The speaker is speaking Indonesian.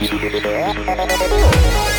Yeah.